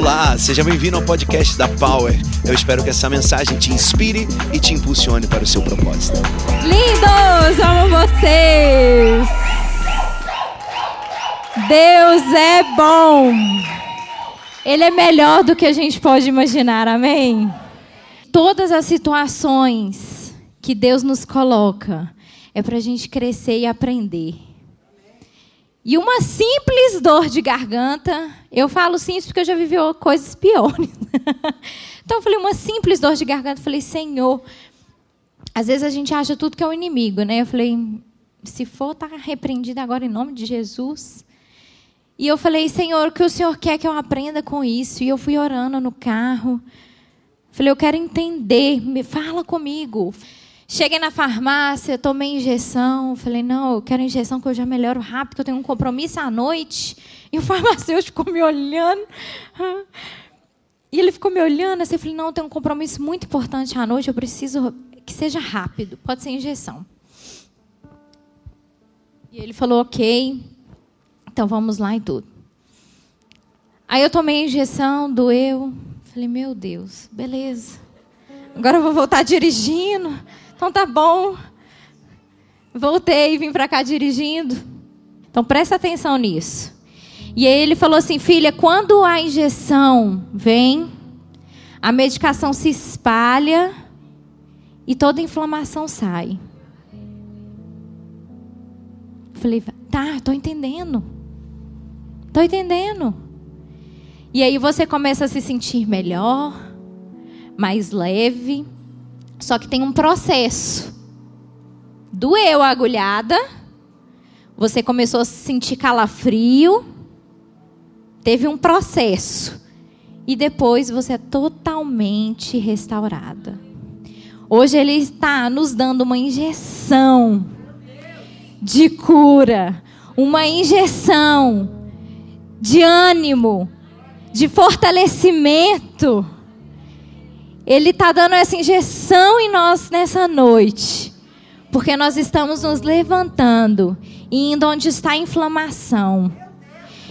Olá, seja bem-vindo ao podcast da Power. Eu espero que essa mensagem te inspire e te impulsione para o seu propósito. Lindos, amo vocês. Deus é bom. Ele é melhor do que a gente pode imaginar, amém? Todas as situações que Deus nos coloca é para a gente crescer e aprender. E uma simples dor de garganta, eu falo simples porque eu já vivi coisas piores. então eu falei, uma simples dor de garganta, eu falei, Senhor, às vezes a gente acha tudo que é o inimigo, né? Eu falei, se for, tá repreendido agora em nome de Jesus. E eu falei, Senhor, o que o Senhor quer que eu aprenda com isso? E eu fui orando no carro. Falei, eu quero entender, me fala comigo. Cheguei na farmácia, tomei injeção. Falei, não, eu quero injeção que eu já melhoro rápido, que eu tenho um compromisso à noite. E o farmacêutico ficou me olhando. E ele ficou me olhando assim. Eu falei, não, eu tenho um compromisso muito importante à noite, eu preciso que seja rápido. Pode ser injeção. E ele falou, ok. Então vamos lá e tudo. Aí eu tomei a injeção, doeu. Falei, meu Deus, beleza. Agora eu vou voltar dirigindo. Então tá bom. Voltei e vim para cá dirigindo. Então presta atenção nisso. E aí ele falou assim: filha, quando a injeção vem, a medicação se espalha e toda a inflamação sai. Falei, tá, estou entendendo. Estou entendendo. E aí você começa a se sentir melhor, mais leve. Só que tem um processo. Doeu a agulhada, você começou a se sentir calafrio, teve um processo. E depois você é totalmente restaurada. Hoje ele está nos dando uma injeção de cura, uma injeção de ânimo, de fortalecimento. Ele está dando essa injeção em nós nessa noite. Porque nós estamos nos levantando e indo onde está a inflamação.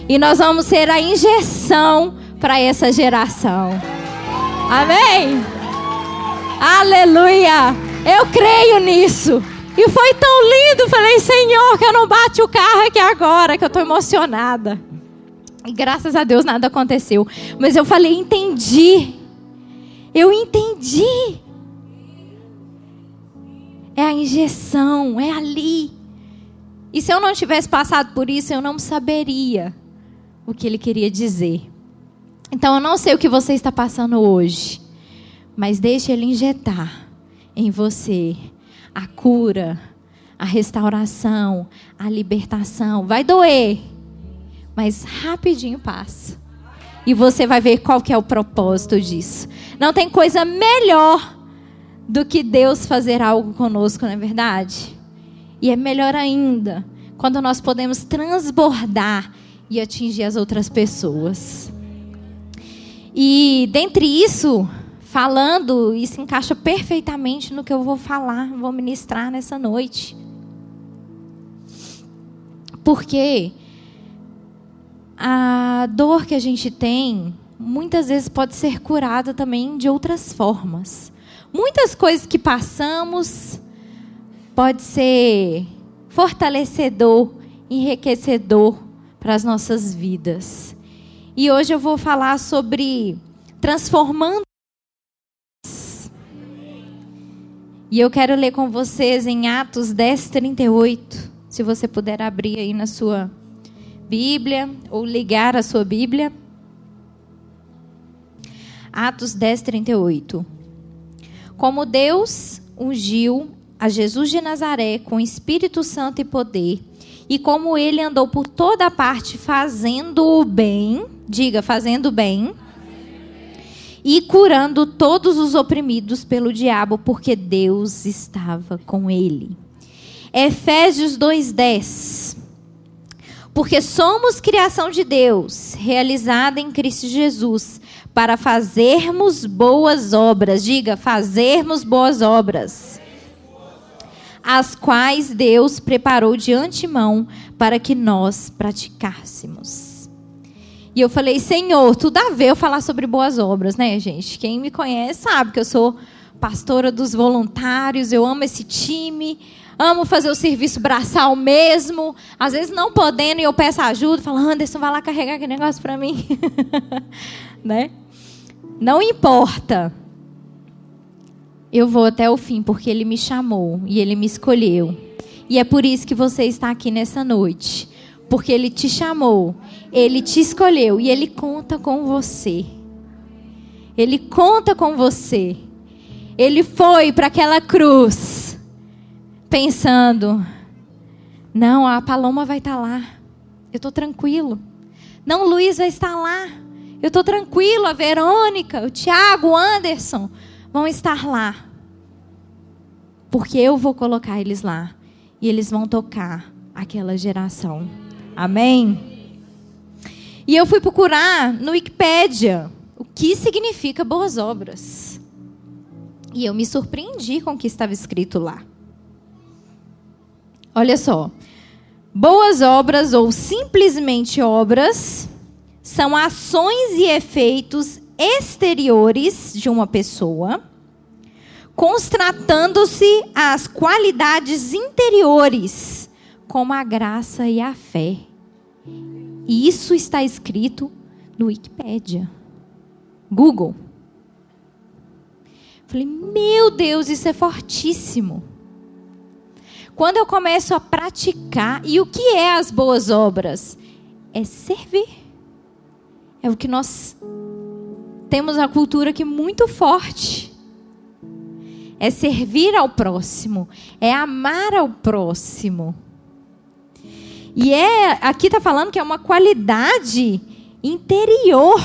E nós vamos ser a injeção para essa geração. Amém? Aleluia! Eu creio nisso. E foi tão lindo. Falei, Senhor, que eu não bate o carro aqui agora, que eu estou emocionada. E graças a Deus nada aconteceu. Mas eu falei, entendi. Eu entendi. É a injeção, é ali. E se eu não tivesse passado por isso, eu não saberia o que ele queria dizer. Então eu não sei o que você está passando hoje, mas deixe ele injetar em você a cura, a restauração, a libertação. Vai doer, mas rapidinho passa. E você vai ver qual que é o propósito disso. Não tem coisa melhor do que Deus fazer algo conosco, não é verdade? E é melhor ainda quando nós podemos transbordar e atingir as outras pessoas. E dentre isso, falando, isso encaixa perfeitamente no que eu vou falar, vou ministrar nessa noite. Porque a dor que a gente tem muitas vezes pode ser curada também de outras formas. Muitas coisas que passamos pode ser fortalecedor, enriquecedor para as nossas vidas. E hoje eu vou falar sobre transformando E eu quero ler com vocês em Atos 10, 38. Se você puder abrir aí na sua Bíblia ou ligar a sua Bíblia. Atos 10, 38. Como Deus ungiu a Jesus de Nazaré com Espírito Santo e poder, e como ele andou por toda parte fazendo o bem, diga, fazendo o bem, e curando todos os oprimidos pelo diabo, porque Deus estava com ele. Efésios 2:10 porque somos criação de Deus, realizada em Cristo Jesus, para fazermos boas obras. Diga, fazermos boas obras. As quais Deus preparou de antemão para que nós praticássemos. E eu falei, Senhor, tudo a ver eu falar sobre boas obras, né, gente? Quem me conhece sabe que eu sou pastora dos voluntários, eu amo esse time, amo fazer o serviço braçal mesmo. Às vezes não podendo e eu peço ajuda, falo, Anderson, vai lá carregar aquele negócio para mim. né? Não importa. Eu vou até o fim porque ele me chamou e ele me escolheu. E é por isso que você está aqui nessa noite. Porque ele te chamou, ele te escolheu e ele conta com você. Ele conta com você. Ele foi para aquela cruz pensando: não, a Paloma vai estar tá lá. Eu estou tranquilo. Não, Luiz vai estar lá. Eu estou tranquilo. A Verônica, o Tiago, o Anderson vão estar lá. Porque eu vou colocar eles lá. E eles vão tocar aquela geração. Amém? E eu fui procurar no Wikipédia o que significa boas obras. E eu me surpreendi com o que estava escrito lá. Olha só. Boas obras ou simplesmente obras são ações e efeitos exteriores de uma pessoa, constatando-se as qualidades interiores, como a graça e a fé. E isso está escrito no Wikipedia. Google. Falei, meu Deus, isso é fortíssimo. Quando eu começo a praticar, e o que é as boas obras? É servir. É o que nós temos a cultura aqui muito forte. É servir ao próximo, é amar ao próximo. E é, aqui está falando que é uma qualidade interior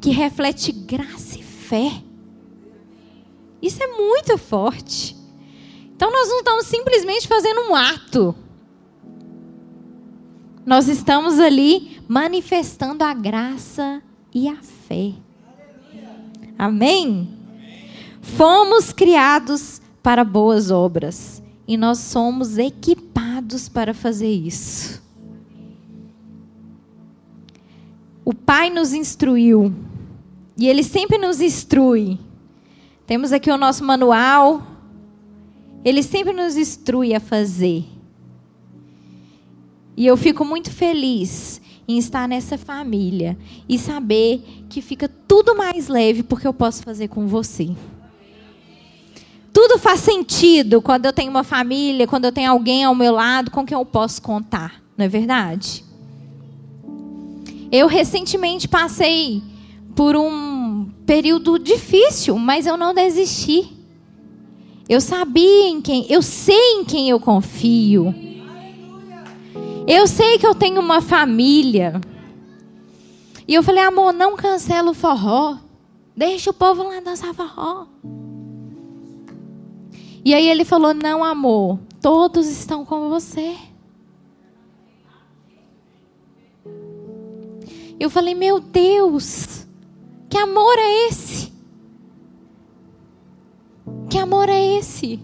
que reflete graça e fé. Isso é muito forte. Então nós não estamos simplesmente fazendo um ato. Nós estamos ali manifestando a graça e a fé. Amém? Fomos criados para boas obras e nós somos equipados para fazer isso. O Pai nos instruiu e Ele sempre nos instrui. Temos aqui o nosso manual. Ele sempre nos instrui a fazer. E eu fico muito feliz em estar nessa família e saber que fica tudo mais leve porque eu posso fazer com você. Tudo faz sentido quando eu tenho uma família, quando eu tenho alguém ao meu lado com quem eu posso contar, não é verdade? Eu recentemente passei por um período difícil, mas eu não desisti. Eu sabia em quem, eu sei em quem eu confio. Eu sei que eu tenho uma família. E eu falei, amor, não cancela o forró. Deixa o povo lá dançar forró. E aí ele falou: Não, amor, todos estão com você. Eu falei: Meu Deus, que amor é esse? Que amor é esse?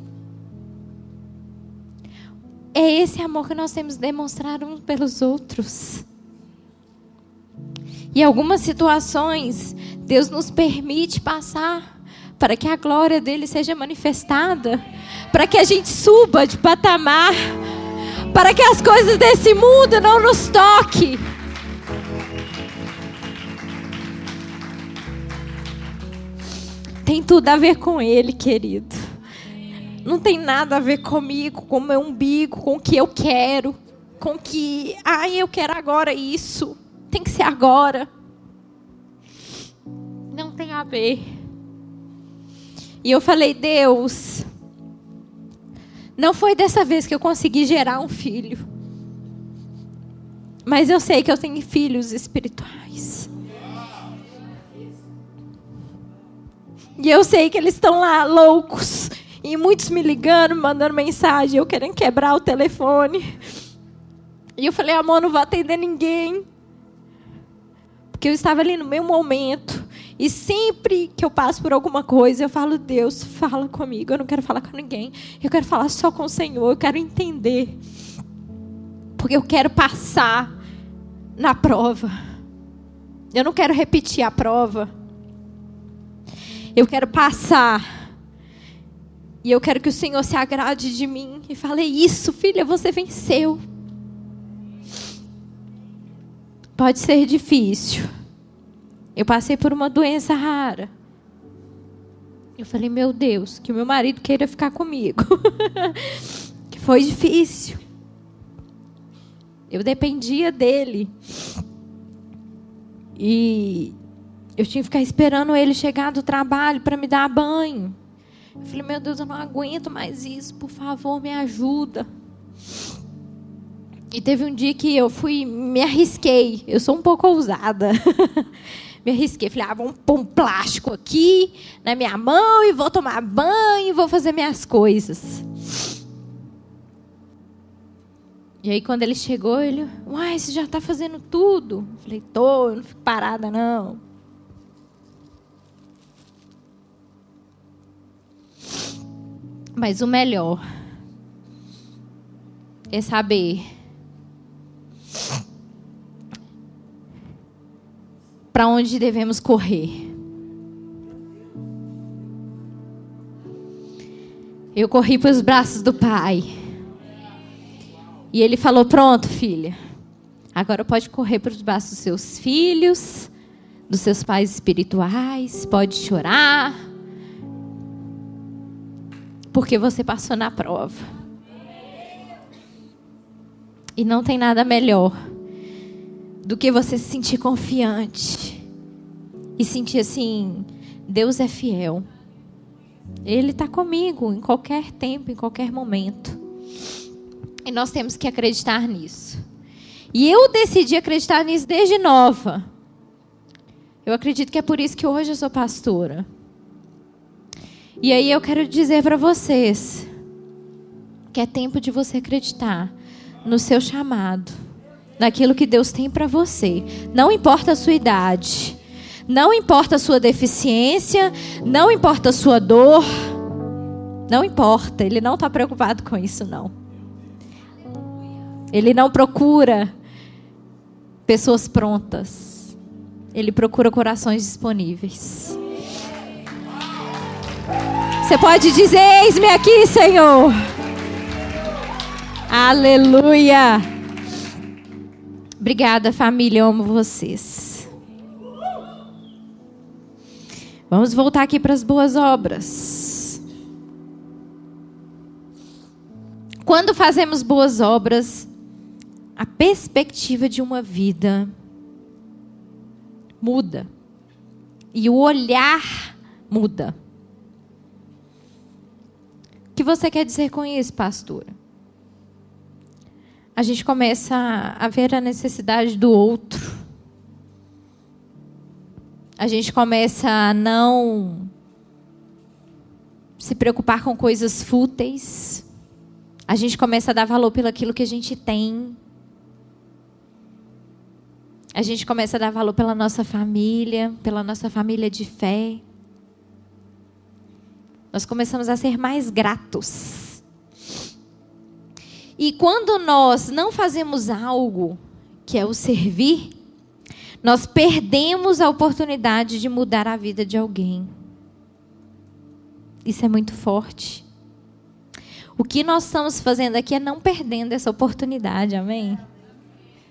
É esse amor que nós temos que demonstrar uns pelos outros. E algumas situações, Deus nos permite passar para que a glória dele seja manifestada, para que a gente suba de patamar, para que as coisas desse mundo não nos toquem. Tem tudo a ver com ele, querido. Não tem nada a ver comigo, com o meu umbigo, com o que eu quero, com que, ai, eu quero agora isso. Tem que ser agora. Não tem a ver. E eu falei, Deus, não foi dessa vez que eu consegui gerar um filho. Mas eu sei que eu tenho filhos espirituais. E eu sei que eles estão lá loucos. E muitos me ligando, me mandando mensagem, eu querendo quebrar o telefone. E eu falei, amor, não vou atender ninguém. Porque eu estava ali no meu momento. E sempre que eu passo por alguma coisa, eu falo, Deus, fala comigo. Eu não quero falar com ninguém. Eu quero falar só com o Senhor. Eu quero entender. Porque eu quero passar na prova. Eu não quero repetir a prova. Eu quero passar. E eu quero que o Senhor se agrade de mim e fale: Isso, filha, você venceu. Pode ser difícil. Eu passei por uma doença rara. Eu falei: Meu Deus, que o meu marido queira ficar comigo. que foi difícil. Eu dependia dele. E eu tinha que ficar esperando ele chegar do trabalho para me dar banho. Eu falei, meu Deus, eu não aguento mais isso, por favor, me ajuda. E teve um dia que eu fui, me arrisquei. Eu sou um pouco ousada. me arrisquei. Falei, ah, vamos pôr um plástico aqui na minha mão e vou tomar banho e vou fazer minhas coisas. E aí, quando ele chegou, ele, uai, você já está fazendo tudo? Eu falei, tô, eu não fico parada, não. Mas o melhor é saber para onde devemos correr. Eu corri para os braços do Pai. E ele falou: Pronto, filha. Agora pode correr para os braços dos seus filhos, dos seus pais espirituais, pode chorar. Porque você passou na prova. E não tem nada melhor do que você se sentir confiante e sentir assim: Deus é fiel. Ele está comigo em qualquer tempo, em qualquer momento. E nós temos que acreditar nisso. E eu decidi acreditar nisso desde nova. Eu acredito que é por isso que hoje eu sou pastora. E aí eu quero dizer para vocês que é tempo de você acreditar no seu chamado, naquilo que Deus tem para você. Não importa a sua idade, não importa a sua deficiência, não importa a sua dor, não importa. Ele não está preocupado com isso não. Ele não procura pessoas prontas. Ele procura corações disponíveis. Você pode dizer: Eis-me aqui, Senhor. Aleluia. Obrigada, família. Eu amo vocês. Vamos voltar aqui para as boas obras. Quando fazemos boas obras, a perspectiva de uma vida muda. E o olhar muda. Que você quer dizer com isso, pastora? A gente começa a ver a necessidade do outro. A gente começa a não se preocupar com coisas fúteis. A gente começa a dar valor pelo aquilo que a gente tem. A gente começa a dar valor pela nossa família, pela nossa família de fé. Nós começamos a ser mais gratos. E quando nós não fazemos algo, que é o servir, nós perdemos a oportunidade de mudar a vida de alguém. Isso é muito forte. O que nós estamos fazendo aqui é não perdendo essa oportunidade, amém?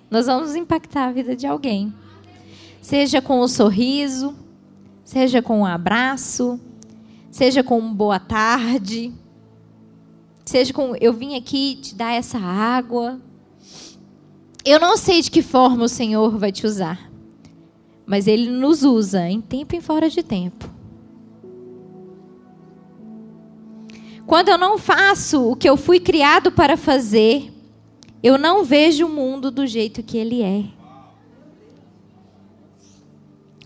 Nós vamos impactar a vida de alguém. Seja com um sorriso, seja com um abraço, seja com um boa tarde, seja com eu vim aqui te dar essa água. Eu não sei de que forma o Senhor vai te usar, mas Ele nos usa em tempo e fora de tempo. Quando eu não faço o que eu fui criado para fazer, eu não vejo o mundo do jeito que ele é.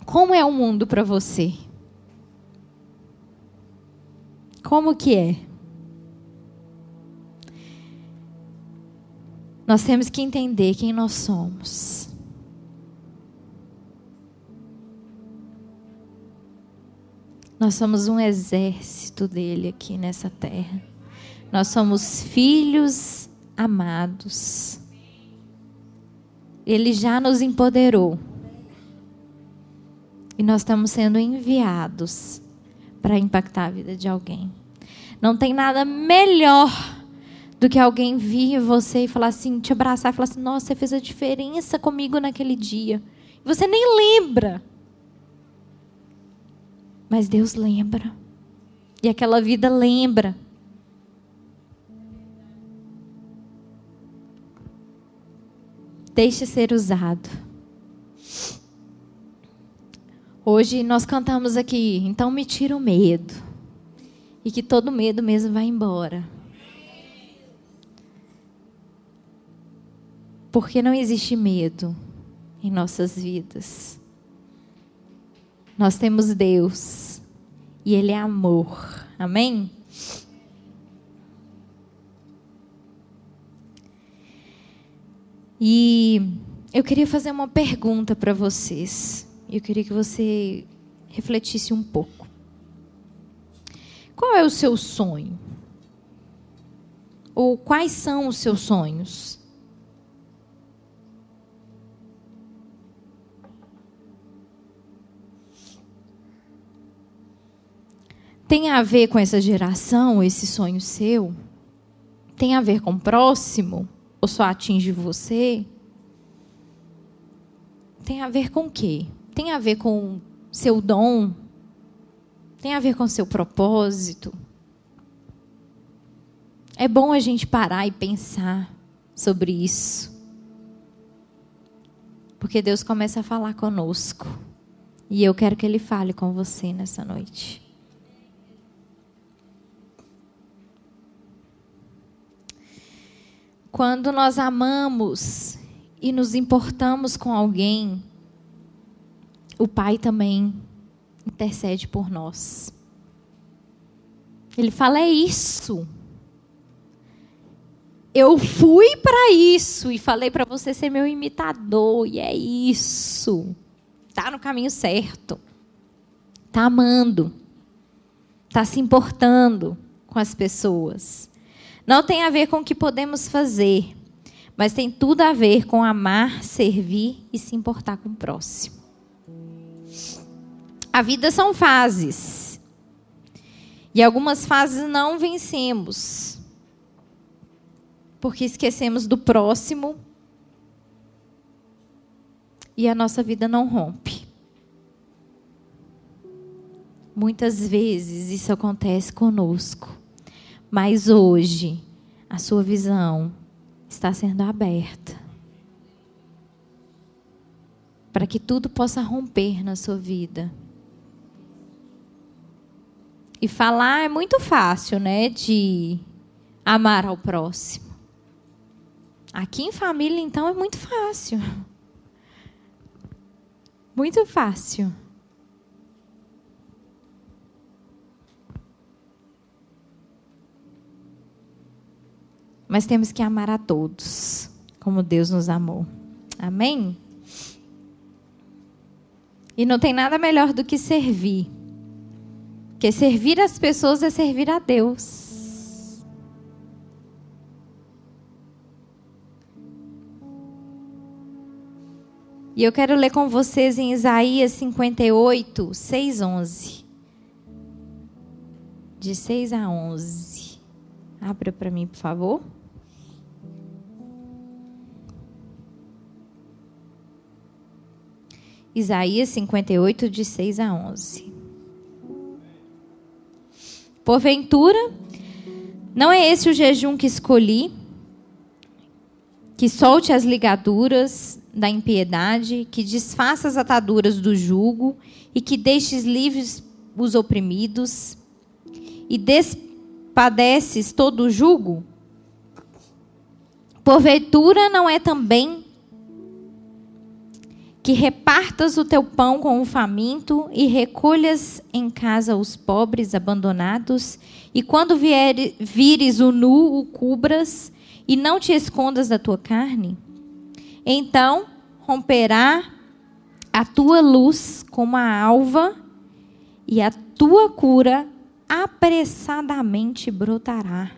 Como é o mundo para você? Como que é? Nós temos que entender quem nós somos. Nós somos um exército dele aqui nessa terra. Nós somos filhos amados. Ele já nos empoderou. E nós estamos sendo enviados para impactar a vida de alguém. Não tem nada melhor do que alguém vir você e falar assim, te abraçar e falar assim: "Nossa, você fez a diferença comigo naquele dia". Você nem lembra. Mas Deus lembra. E aquela vida lembra. Deixe ser usado. Hoje nós cantamos aqui, então me tira o medo. E que todo medo mesmo vai embora. Porque não existe medo em nossas vidas. Nós temos Deus e Ele é amor. Amém? E eu queria fazer uma pergunta para vocês. Eu queria que você refletisse um pouco. Qual é o seu sonho? Ou quais são os seus sonhos? Tem a ver com essa geração, esse sonho seu? Tem a ver com o próximo? Ou só atinge você? Tem a ver com o quê? Tem a ver com seu dom? Tem a ver com seu propósito? É bom a gente parar e pensar sobre isso. Porque Deus começa a falar conosco. E eu quero que Ele fale com você nessa noite. Quando nós amamos e nos importamos com alguém, o Pai também intercede por nós. Ele fala: é isso. Eu fui para isso e falei para você ser meu imitador, e é isso. Tá no caminho certo. Tá amando. Tá se importando com as pessoas. Não tem a ver com o que podemos fazer, mas tem tudo a ver com amar, servir e se importar com o próximo. A vida são fases. E algumas fases não vencemos. Porque esquecemos do próximo e a nossa vida não rompe. Muitas vezes isso acontece conosco. Mas hoje, a sua visão está sendo aberta. Para que tudo possa romper na sua vida. E falar é muito fácil, né? De amar ao próximo. Aqui em família, então, é muito fácil. Muito fácil. Mas temos que amar a todos, como Deus nos amou. Amém? E não tem nada melhor do que servir. Porque servir as pessoas é servir a Deus. E eu quero ler com vocês em Isaías 58, 6, 11. De 6 a 11. Abra para mim, por favor. Isaías 58, de 6 a 11. Porventura, não é esse o jejum que escolhi, que solte as ligaduras da impiedade, que desfaça as ataduras do jugo e que deixes livres os oprimidos e despadeces todo o jugo? Porventura, não é também que repartas o teu pão com o faminto e recolhas em casa os pobres abandonados, e quando vier, vires o nu, o cubras, e não te escondas da tua carne? Então romperá a tua luz como a alva, e a tua cura apressadamente brotará,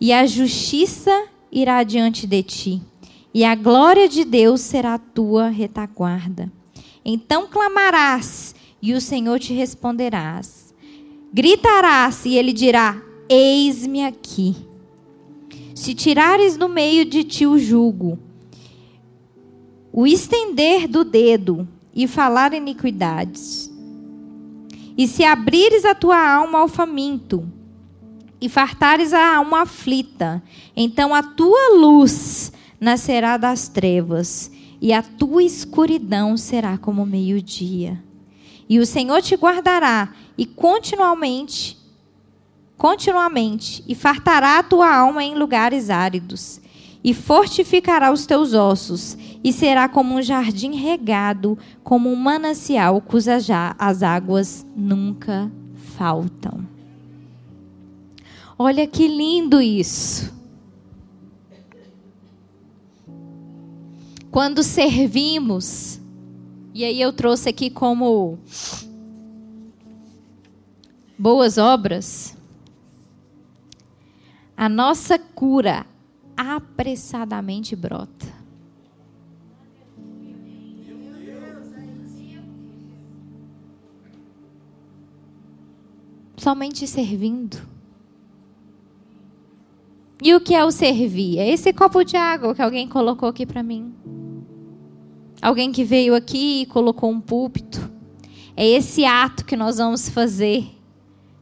e a justiça irá diante de ti e a glória de Deus será a tua retaguarda. Então clamarás, e o Senhor te responderás. Gritarás e ele dirá: Eis-me aqui. Se tirares do meio de ti o jugo, o estender do dedo e falar iniquidades, e se abrires a tua alma ao faminto, e fartares a alma aflita, então a tua luz nascerá das trevas, e a tua escuridão será como meio-dia. E o Senhor te guardará e continuamente, continuamente, e fartará a tua alma em lugares áridos, e fortificará os teus ossos, e será como um jardim regado, como um manancial cujas as águas nunca faltam. Olha que lindo isso. Quando servimos, e aí eu trouxe aqui como boas obras, a nossa cura apressadamente brota. Somente servindo. E o que é o servir? É esse copo de água que alguém colocou aqui para mim. Alguém que veio aqui e colocou um púlpito. É esse ato que nós vamos fazer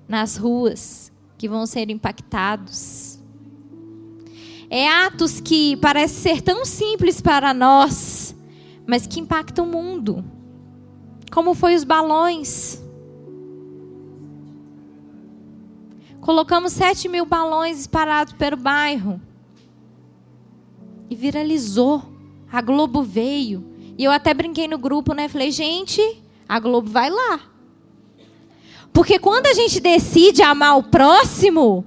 nas ruas que vão ser impactados. É atos que parecem ser tão simples para nós, mas que impactam o mundo. Como foi os balões. Colocamos 7 mil balões espalhados pelo bairro. E viralizou. A Globo veio. E eu até brinquei no grupo, né? Falei, gente, a Globo vai lá. Porque quando a gente decide amar o próximo,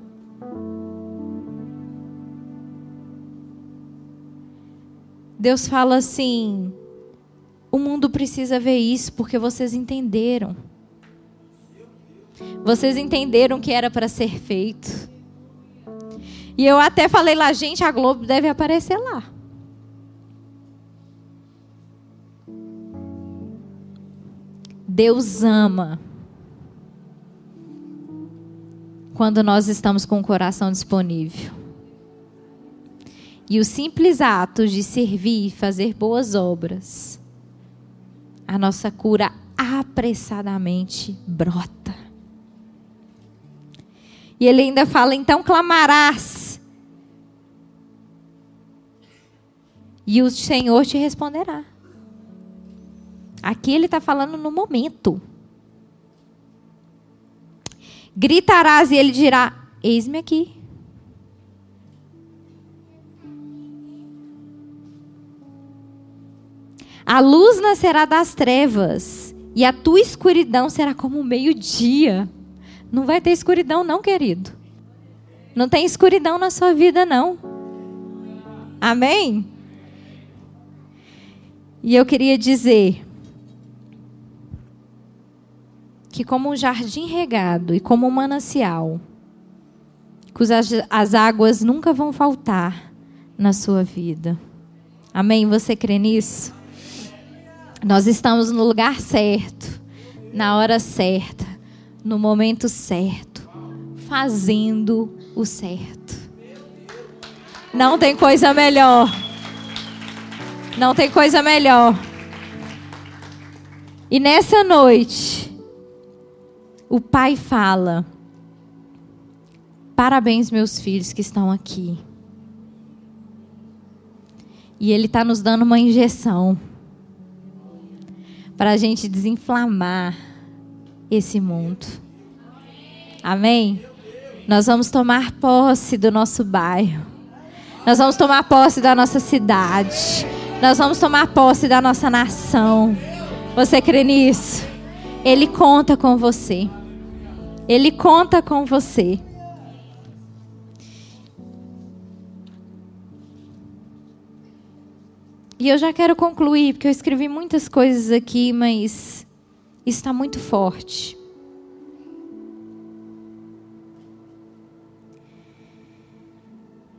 Deus fala assim: o mundo precisa ver isso porque vocês entenderam. Vocês entenderam que era para ser feito. E eu até falei lá, gente, a Globo deve aparecer lá. Deus ama quando nós estamos com o coração disponível. E o simples ato de servir e fazer boas obras, a nossa cura apressadamente brota. E ele ainda fala: então clamarás. E o Senhor te responderá. Aqui ele está falando no momento. Gritarás e ele dirá: Eis-me aqui. A luz nascerá das trevas, e a tua escuridão será como o meio-dia. Não vai ter escuridão, não, querido. Não tem escuridão na sua vida, não. Amém? E eu queria dizer que, como um jardim regado e como um manancial, cujas as águas nunca vão faltar na sua vida. Amém? Você crê nisso? Nós estamos no lugar certo, na hora certa no momento certo, fazendo o certo. Não tem coisa melhor. Não tem coisa melhor. E nessa noite, o pai fala: Parabéns, meus filhos que estão aqui. E ele está nos dando uma injeção para a gente desinflamar esse mundo. Amém? Nós vamos tomar posse do nosso bairro. Nós vamos tomar posse da nossa cidade. Nós vamos tomar posse da nossa nação. Você crê nisso? Ele conta com você. Ele conta com você. E eu já quero concluir, porque eu escrevi muitas coisas aqui, mas está muito forte.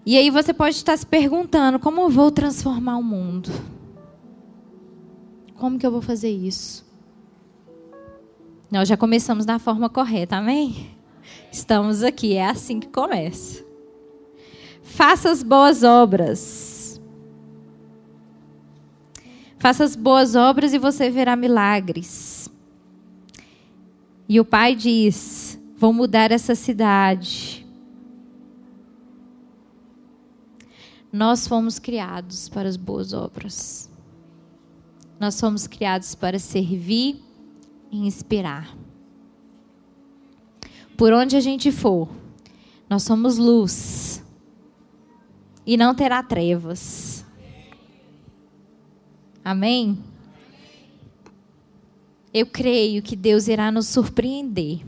E aí você pode estar se perguntando: como eu vou transformar o mundo? Como que eu vou fazer isso? Nós já começamos da forma correta, amém? Estamos aqui, é assim que começa. Faça as boas obras. Faça as boas obras e você verá milagres. E o pai diz: Vou mudar essa cidade. Nós fomos criados para as boas obras. Nós fomos criados para servir inspirar. Por onde a gente for, nós somos luz. E não terá trevas. Amém? Eu creio que Deus irá nos surpreender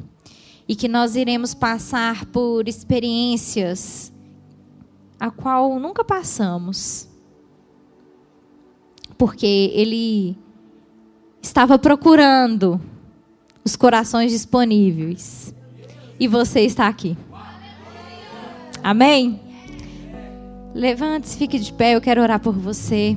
e que nós iremos passar por experiências a qual nunca passamos. Porque ele estava procurando os corações disponíveis. E você está aqui. Amém? Levante-se, fique de pé, eu quero orar por você.